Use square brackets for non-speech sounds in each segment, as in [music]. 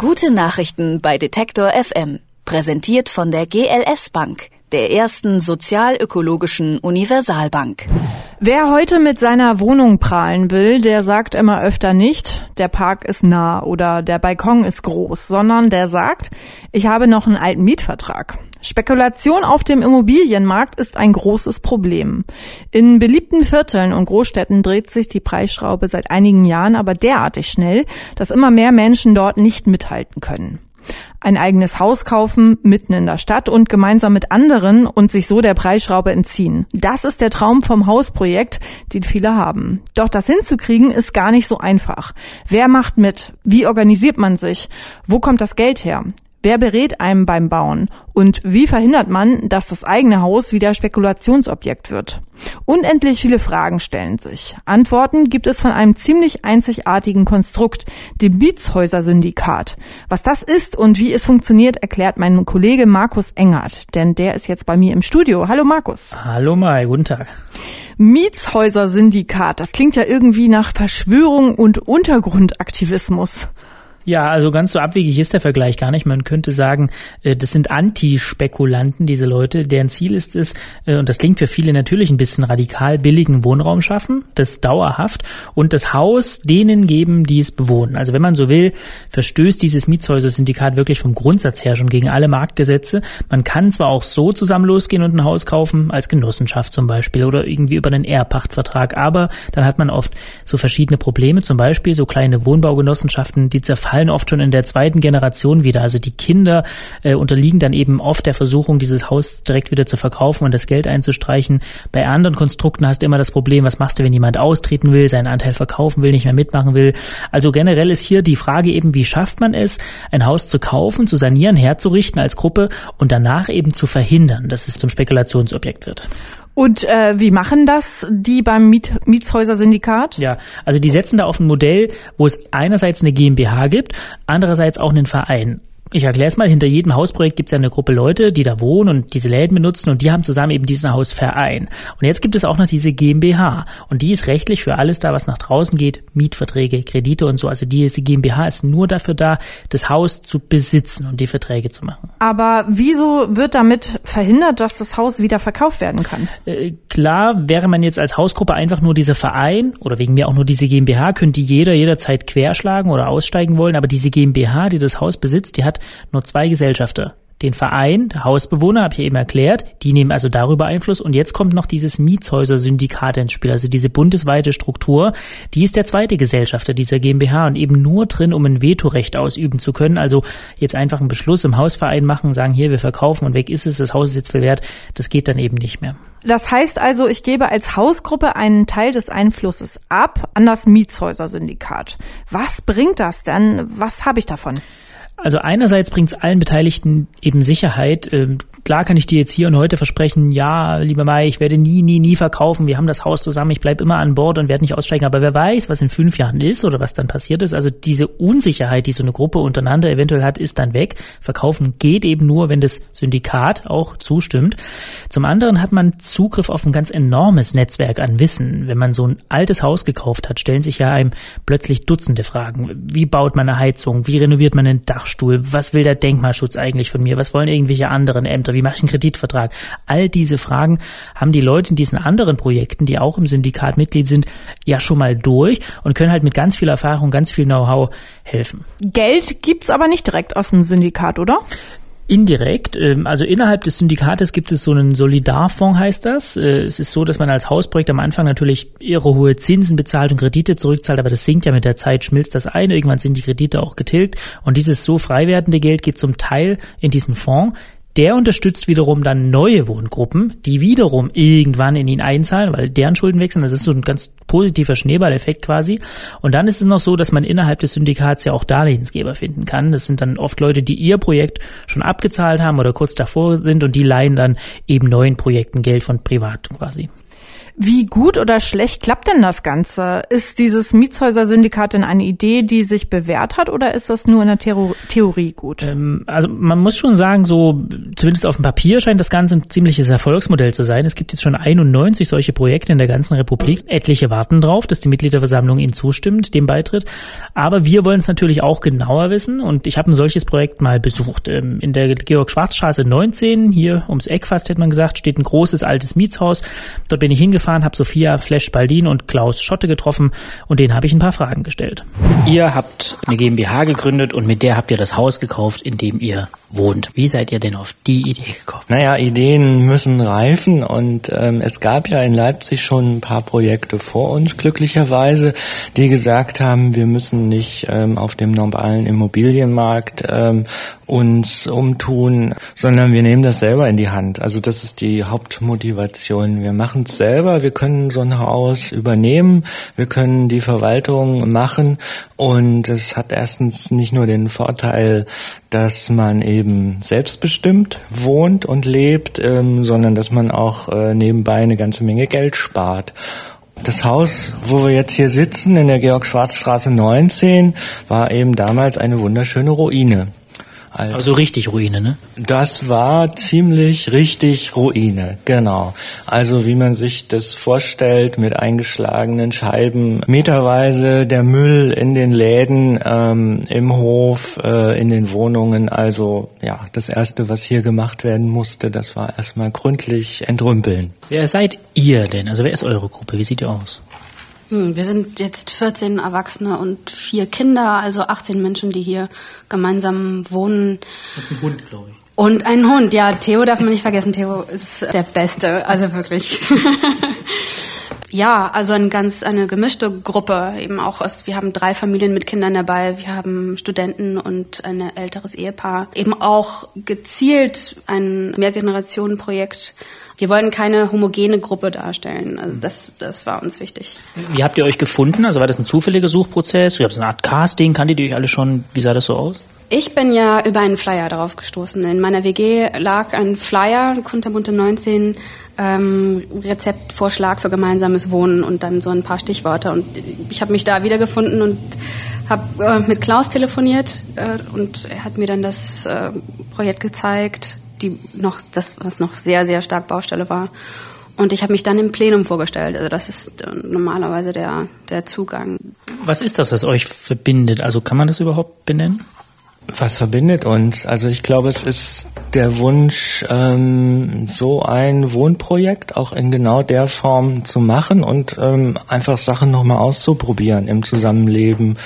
Gute Nachrichten bei Detektor FM. Präsentiert von der GLS Bank, der ersten sozialökologischen Universalbank. Wer heute mit seiner Wohnung prahlen will, der sagt immer öfter nicht, der Park ist nah oder der Balkon ist groß, sondern der sagt, ich habe noch einen alten Mietvertrag. Spekulation auf dem Immobilienmarkt ist ein großes Problem. In beliebten Vierteln und Großstädten dreht sich die Preisschraube seit einigen Jahren aber derartig schnell, dass immer mehr Menschen dort nicht mithalten können ein eigenes Haus kaufen mitten in der Stadt und gemeinsam mit anderen und sich so der Preisschraube entziehen. Das ist der Traum vom Hausprojekt, den viele haben. Doch das hinzukriegen ist gar nicht so einfach. Wer macht mit? Wie organisiert man sich? Wo kommt das Geld her? Wer berät einem beim Bauen? Und wie verhindert man, dass das eigene Haus wieder Spekulationsobjekt wird? Unendlich viele Fragen stellen sich. Antworten gibt es von einem ziemlich einzigartigen Konstrukt, dem Mietshäuser-Syndikat. Was das ist und wie es funktioniert, erklärt mein Kollege Markus Engert, denn der ist jetzt bei mir im Studio. Hallo Markus. Hallo Mai, guten Tag. Mietshäuser-Syndikat, das klingt ja irgendwie nach Verschwörung und Untergrundaktivismus. Ja, also ganz so abwegig ist der Vergleich gar nicht. Man könnte sagen, äh, das sind Antispekulanten, diese Leute, deren Ziel ist es, äh, und das klingt für viele natürlich ein bisschen radikal, billigen Wohnraum schaffen, das dauerhaft und das Haus denen geben, die es bewohnen. Also wenn man so will, verstößt dieses Mietshäuser-Syndikat wirklich vom Grundsatz her schon gegen alle Marktgesetze. Man kann zwar auch so zusammen losgehen und ein Haus kaufen, als Genossenschaft zum Beispiel oder irgendwie über einen Ehrpachtvertrag, aber dann hat man oft so verschiedene Probleme, zum Beispiel so kleine Wohnbaugenossenschaften, die zerfallen fallen oft schon in der zweiten Generation wieder. Also die Kinder äh, unterliegen dann eben oft der Versuchung, dieses Haus direkt wieder zu verkaufen und das Geld einzustreichen. Bei anderen Konstrukten hast du immer das Problem, was machst du, wenn jemand austreten will, seinen Anteil verkaufen will, nicht mehr mitmachen will. Also generell ist hier die Frage eben, wie schafft man es, ein Haus zu kaufen, zu sanieren, herzurichten als Gruppe und danach eben zu verhindern, dass es zum Spekulationsobjekt wird. Und äh, wie machen das die beim Miet Mietshäuser-Syndikat? Ja, also die setzen da auf ein Modell, wo es einerseits eine GmbH gibt, andererseits auch einen Verein ich erkläre es mal, hinter jedem Hausprojekt gibt es ja eine Gruppe Leute, die da wohnen und diese Läden benutzen und die haben zusammen eben diesen Hausverein. Und jetzt gibt es auch noch diese GmbH und die ist rechtlich für alles da, was nach draußen geht, Mietverträge, Kredite und so. Also diese GmbH ist nur dafür da, das Haus zu besitzen und die Verträge zu machen. Aber wieso wird damit verhindert, dass das Haus wieder verkauft werden kann? Äh, klar, wäre man jetzt als Hausgruppe einfach nur dieser Verein oder wegen mir auch nur diese GmbH, könnte jeder jederzeit querschlagen oder aussteigen wollen, aber diese GmbH, die das Haus besitzt, die hat nur zwei Gesellschafter. Den Verein, der Hausbewohner, habe ich eben erklärt, die nehmen also darüber Einfluss. Und jetzt kommt noch dieses Mietshäuser-Syndikat ins Spiel, also diese bundesweite Struktur. Die ist der zweite Gesellschafter dieser GmbH und eben nur drin, um ein Vetorecht ausüben zu können. Also jetzt einfach einen Beschluss im Hausverein machen, sagen, hier, wir verkaufen und weg ist es, das Haus ist jetzt viel wert. Das geht dann eben nicht mehr. Das heißt also, ich gebe als Hausgruppe einen Teil des Einflusses ab an das Mietshäuser-Syndikat. Was bringt das denn? Was habe ich davon? Also einerseits bringt es allen Beteiligten eben Sicherheit. Klar kann ich dir jetzt hier und heute versprechen, ja, lieber Mai, ich werde nie, nie, nie verkaufen. Wir haben das Haus zusammen, ich bleibe immer an Bord und werde nicht aussteigen. Aber wer weiß, was in fünf Jahren ist oder was dann passiert ist. Also diese Unsicherheit, die so eine Gruppe untereinander eventuell hat, ist dann weg. Verkaufen geht eben nur, wenn das Syndikat auch zustimmt. Zum anderen hat man Zugriff auf ein ganz enormes Netzwerk an Wissen. Wenn man so ein altes Haus gekauft hat, stellen sich ja einem plötzlich Dutzende Fragen. Wie baut man eine Heizung? Wie renoviert man einen Dachstuhl? Was will der Denkmalschutz eigentlich von mir? Was wollen irgendwelche anderen Ämter? Weiter? Wie mache ich einen Kreditvertrag? All diese Fragen haben die Leute in diesen anderen Projekten, die auch im Syndikat Mitglied sind, ja schon mal durch und können halt mit ganz viel Erfahrung, ganz viel Know-how helfen. Geld gibt's aber nicht direkt aus dem Syndikat, oder? Indirekt, ähm, also innerhalb des Syndikates gibt es so einen Solidarfonds, heißt das. Äh, es ist so, dass man als Hausprojekt am Anfang natürlich irre hohe Zinsen bezahlt und Kredite zurückzahlt, aber das sinkt ja mit der Zeit, schmilzt das ein, irgendwann sind die Kredite auch getilgt und dieses so frei werdende Geld geht zum Teil in diesen Fonds, der unterstützt wiederum dann neue Wohngruppen, die wiederum irgendwann in ihn einzahlen, weil deren Schulden wechseln. Das ist so ein ganz positiver Schneeballeffekt quasi. Und dann ist es noch so, dass man innerhalb des Syndikats ja auch Darlehensgeber finden kann. Das sind dann oft Leute, die ihr Projekt schon abgezahlt haben oder kurz davor sind und die leihen dann eben neuen Projekten Geld von Privat quasi. Wie gut oder schlecht klappt denn das Ganze? Ist dieses Mietshäuser-Syndikat denn eine Idee, die sich bewährt hat oder ist das nur in der Theor Theorie gut? Ähm, also man muss schon sagen, so zumindest auf dem Papier scheint das Ganze ein ziemliches Erfolgsmodell zu sein. Es gibt jetzt schon 91 solche Projekte in der ganzen Republik. Etliche warten drauf, dass die Mitgliederversammlung ihnen zustimmt, dem Beitritt. Aber wir wollen es natürlich auch genauer wissen und ich habe ein solches Projekt mal besucht. Ähm, in der Georg-Schwarz-Straße 19, hier ums Eck fast hätte man gesagt, steht ein großes altes Mietshaus. Dort bin ich hingefahren gefahren, habe Sophia Flesch-Baldin und Klaus Schotte getroffen und denen habe ich ein paar Fragen gestellt. Ihr habt eine GmbH gegründet und mit der habt ihr das Haus gekauft, in dem ihr wohnt. Wie seid ihr denn auf die Idee gekommen? Naja, Ideen müssen reifen und ähm, es gab ja in Leipzig schon ein paar Projekte vor uns, glücklicherweise, die gesagt haben, wir müssen nicht ähm, auf dem normalen Immobilienmarkt ähm, uns umtun, sondern wir nehmen das selber in die Hand. Also das ist die Hauptmotivation. Wir machen es selber, wir können so ein Haus übernehmen, wir können die Verwaltung machen und es hat erstens nicht nur den Vorteil, dass man eben selbstbestimmt wohnt und lebt, ähm, sondern dass man auch äh, nebenbei eine ganze Menge Geld spart. Das Haus, wo wir jetzt hier sitzen, in der Georg-Schwarz-Straße 19, war eben damals eine wunderschöne Ruine. Also richtig Ruine, ne? Das war ziemlich richtig Ruine, genau. Also wie man sich das vorstellt, mit eingeschlagenen Scheiben, meterweise der Müll in den Läden, ähm, im Hof, äh, in den Wohnungen. Also ja, das Erste, was hier gemacht werden musste, das war erstmal gründlich entrümpeln. Wer seid ihr denn? Also wer ist eure Gruppe? Wie sieht ihr aus? Hm, wir sind jetzt 14 Erwachsene und vier Kinder, also 18 Menschen, die hier gemeinsam wohnen. Und ein Hund, glaube ich. Und ein Hund, ja, Theo darf man nicht vergessen. Theo ist der Beste, also wirklich. [laughs] ja, also ein ganz eine gemischte Gruppe eben auch. Aus, wir haben drei Familien mit Kindern dabei, wir haben Studenten und ein älteres Ehepaar. Eben auch gezielt ein Mehrgenerationenprojekt wir wollen keine homogene Gruppe darstellen. Also das, das war uns wichtig. Wie habt ihr euch gefunden? Also war das ein zufälliger Suchprozess? Ihr habt so eine Art Casting, kanntet ihr euch alle schon? Wie sah das so aus? Ich bin ja über einen Flyer darauf gestoßen. In meiner WG lag ein Flyer, Kunterbunte 19, ähm, Rezeptvorschlag für gemeinsames Wohnen und dann so ein paar Stichworte. Und ich habe mich da wiedergefunden und habe äh, mit Klaus telefoniert äh, und er hat mir dann das äh, Projekt gezeigt die noch das, was noch sehr, sehr stark Baustelle war. Und ich habe mich dann im Plenum vorgestellt. Also das ist äh, normalerweise der, der Zugang. Was ist das, was euch verbindet? Also kann man das überhaupt benennen? Was verbindet uns? Also ich glaube, es ist der Wunsch, ähm, so ein Wohnprojekt auch in genau der Form zu machen und ähm, einfach Sachen nochmal auszuprobieren im Zusammenleben.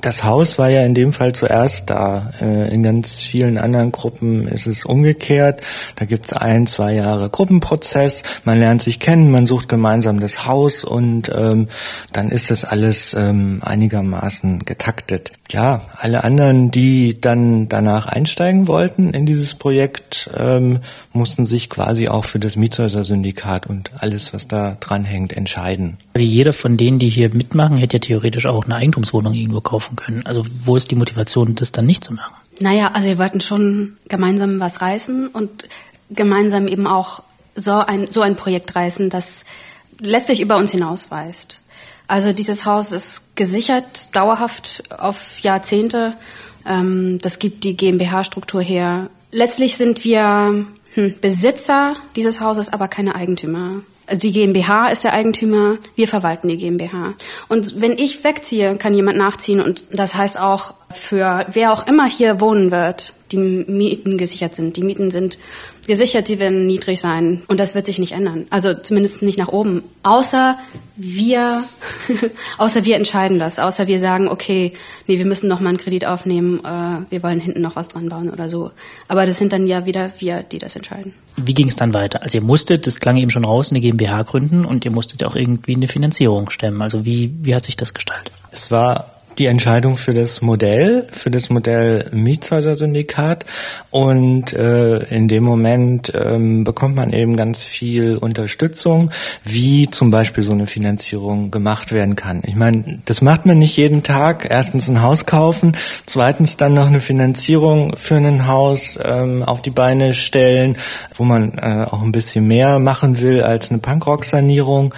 Das Haus war ja in dem Fall zuerst da. Äh, in ganz vielen anderen Gruppen ist es umgekehrt. Da gibt's ein, zwei Jahre Gruppenprozess. Man lernt sich kennen, man sucht gemeinsam das Haus und ähm, dann ist das alles ähm, einigermaßen getaktet. Ja, alle anderen, die dann danach einsteigen wollten in dieses Projekt, ähm, mussten sich quasi auch für das Mietshäuser-Syndikat und alles, was da dranhängt, entscheiden. Jeder von denen, die hier mitmachen, hätte ja theoretisch auch eine Eigentumswohnung irgendwo kaufen können. Also wo ist die Motivation, das dann nicht zu machen? Naja, also wir wollten schon gemeinsam was reißen und gemeinsam eben auch so ein, so ein Projekt reißen, das letztlich über uns hinausweist. Also dieses Haus ist gesichert, dauerhaft auf Jahrzehnte. Ähm, das gibt die GmbH-Struktur her. Letztlich sind wir hm, Besitzer dieses Hauses, aber keine Eigentümer. Also die GmbH ist der Eigentümer, wir verwalten die GmbH. Und wenn ich wegziehe, kann jemand nachziehen und das heißt auch für wer auch immer hier wohnen wird, die Mieten gesichert sind. Die Mieten sind gesichert, sie werden niedrig sein und das wird sich nicht ändern. Also zumindest nicht nach oben. Außer wir, [laughs] außer wir entscheiden das. Außer wir sagen, okay, nee, wir müssen noch mal einen Kredit aufnehmen, äh, wir wollen hinten noch was dran bauen oder so. Aber das sind dann ja wieder wir, die das entscheiden. Wie ging es dann weiter? Also ihr musstet, das klang eben schon raus, eine GmbH gründen und ihr musstet auch irgendwie eine Finanzierung stemmen. Also wie, wie hat sich das gestaltet? Es war die Entscheidung für das Modell, für das Modell Mietshäuser-Syndikat und äh, in dem Moment ähm, bekommt man eben ganz viel Unterstützung, wie zum Beispiel so eine Finanzierung gemacht werden kann. Ich meine, das macht man nicht jeden Tag. Erstens ein Haus kaufen, zweitens dann noch eine Finanzierung für ein Haus ähm, auf die Beine stellen, wo man äh, auch ein bisschen mehr machen will als eine Punkrock-Sanierung.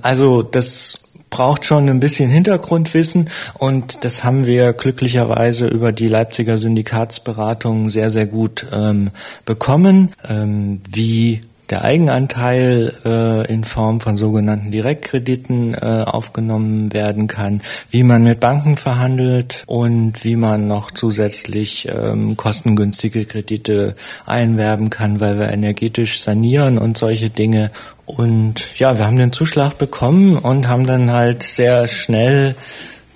Also das braucht schon ein bisschen Hintergrundwissen und das haben wir glücklicherweise über die Leipziger Syndikatsberatung sehr, sehr gut ähm, bekommen, ähm, wie der Eigenanteil äh, in Form von sogenannten Direktkrediten äh, aufgenommen werden kann, wie man mit Banken verhandelt und wie man noch zusätzlich ähm, kostengünstige Kredite einwerben kann, weil wir energetisch sanieren und solche Dinge. Und ja, wir haben den Zuschlag bekommen und haben dann halt sehr schnell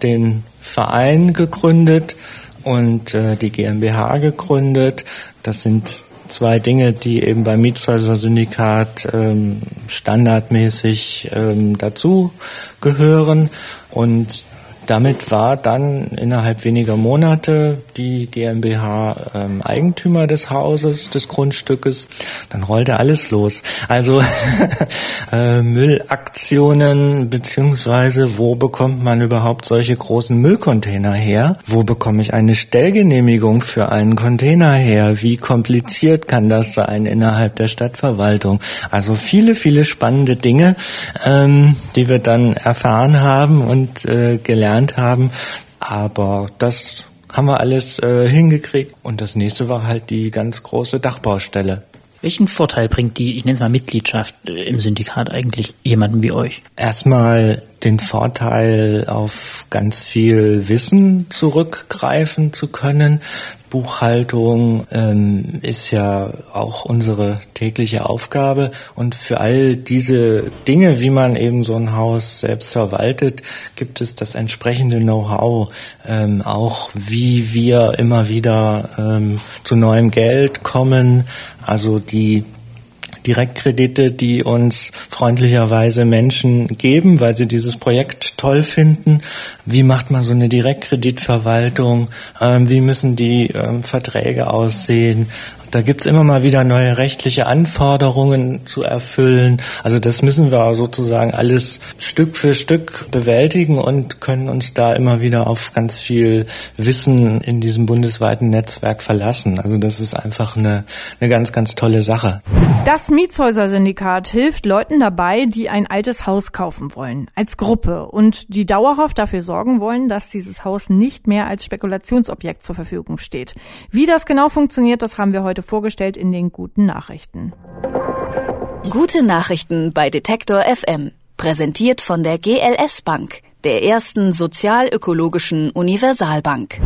den Verein gegründet und äh, die GmbH gegründet. Das sind zwei Dinge, die eben beim Mietshäuser-Syndikat ähm, standardmäßig ähm, dazu gehören. Und damit war dann innerhalb weniger Monate die GmbH ähm, Eigentümer des Hauses, des Grundstückes. Dann rollte alles los. Also [laughs] äh, Müllaktionen beziehungsweise wo bekommt man überhaupt solche großen Müllcontainer her? Wo bekomme ich eine Stellgenehmigung für einen Container her? Wie kompliziert kann das sein innerhalb der Stadtverwaltung? Also viele, viele spannende Dinge, ähm, die wir dann erfahren haben und äh, gelernt gelernt haben. Aber das haben wir alles äh, hingekriegt. Und das nächste war halt die ganz große Dachbaustelle. Welchen Vorteil bringt die, ich nenne es mal Mitgliedschaft äh, im Syndikat eigentlich jemanden wie euch? Erstmal den Vorteil, auf ganz viel Wissen zurückgreifen zu können. Buchhaltung ähm, ist ja auch unsere tägliche Aufgabe und für all diese Dinge, wie man eben so ein Haus selbst verwaltet, gibt es das entsprechende Know-how, ähm, auch wie wir immer wieder ähm, zu neuem Geld kommen, also die Direktkredite, die uns freundlicherweise Menschen geben, weil sie dieses Projekt toll finden. Wie macht man so eine Direktkreditverwaltung? Ähm, wie müssen die ähm, Verträge aussehen? Da gibt's immer mal wieder neue rechtliche Anforderungen zu erfüllen. Also das müssen wir sozusagen alles Stück für Stück bewältigen und können uns da immer wieder auf ganz viel Wissen in diesem bundesweiten Netzwerk verlassen. Also das ist einfach eine, eine ganz, ganz tolle Sache. Das Mietshäuser-Syndikat hilft Leuten dabei, die ein altes Haus kaufen wollen, als Gruppe und die dauerhaft dafür sorgen wollen, dass dieses Haus nicht mehr als Spekulationsobjekt zur Verfügung steht. Wie das genau funktioniert, das haben wir heute vorgestellt in den guten Nachrichten. Gute Nachrichten bei Detektor FM. Präsentiert von der GLS Bank, der ersten sozialökologischen Universalbank.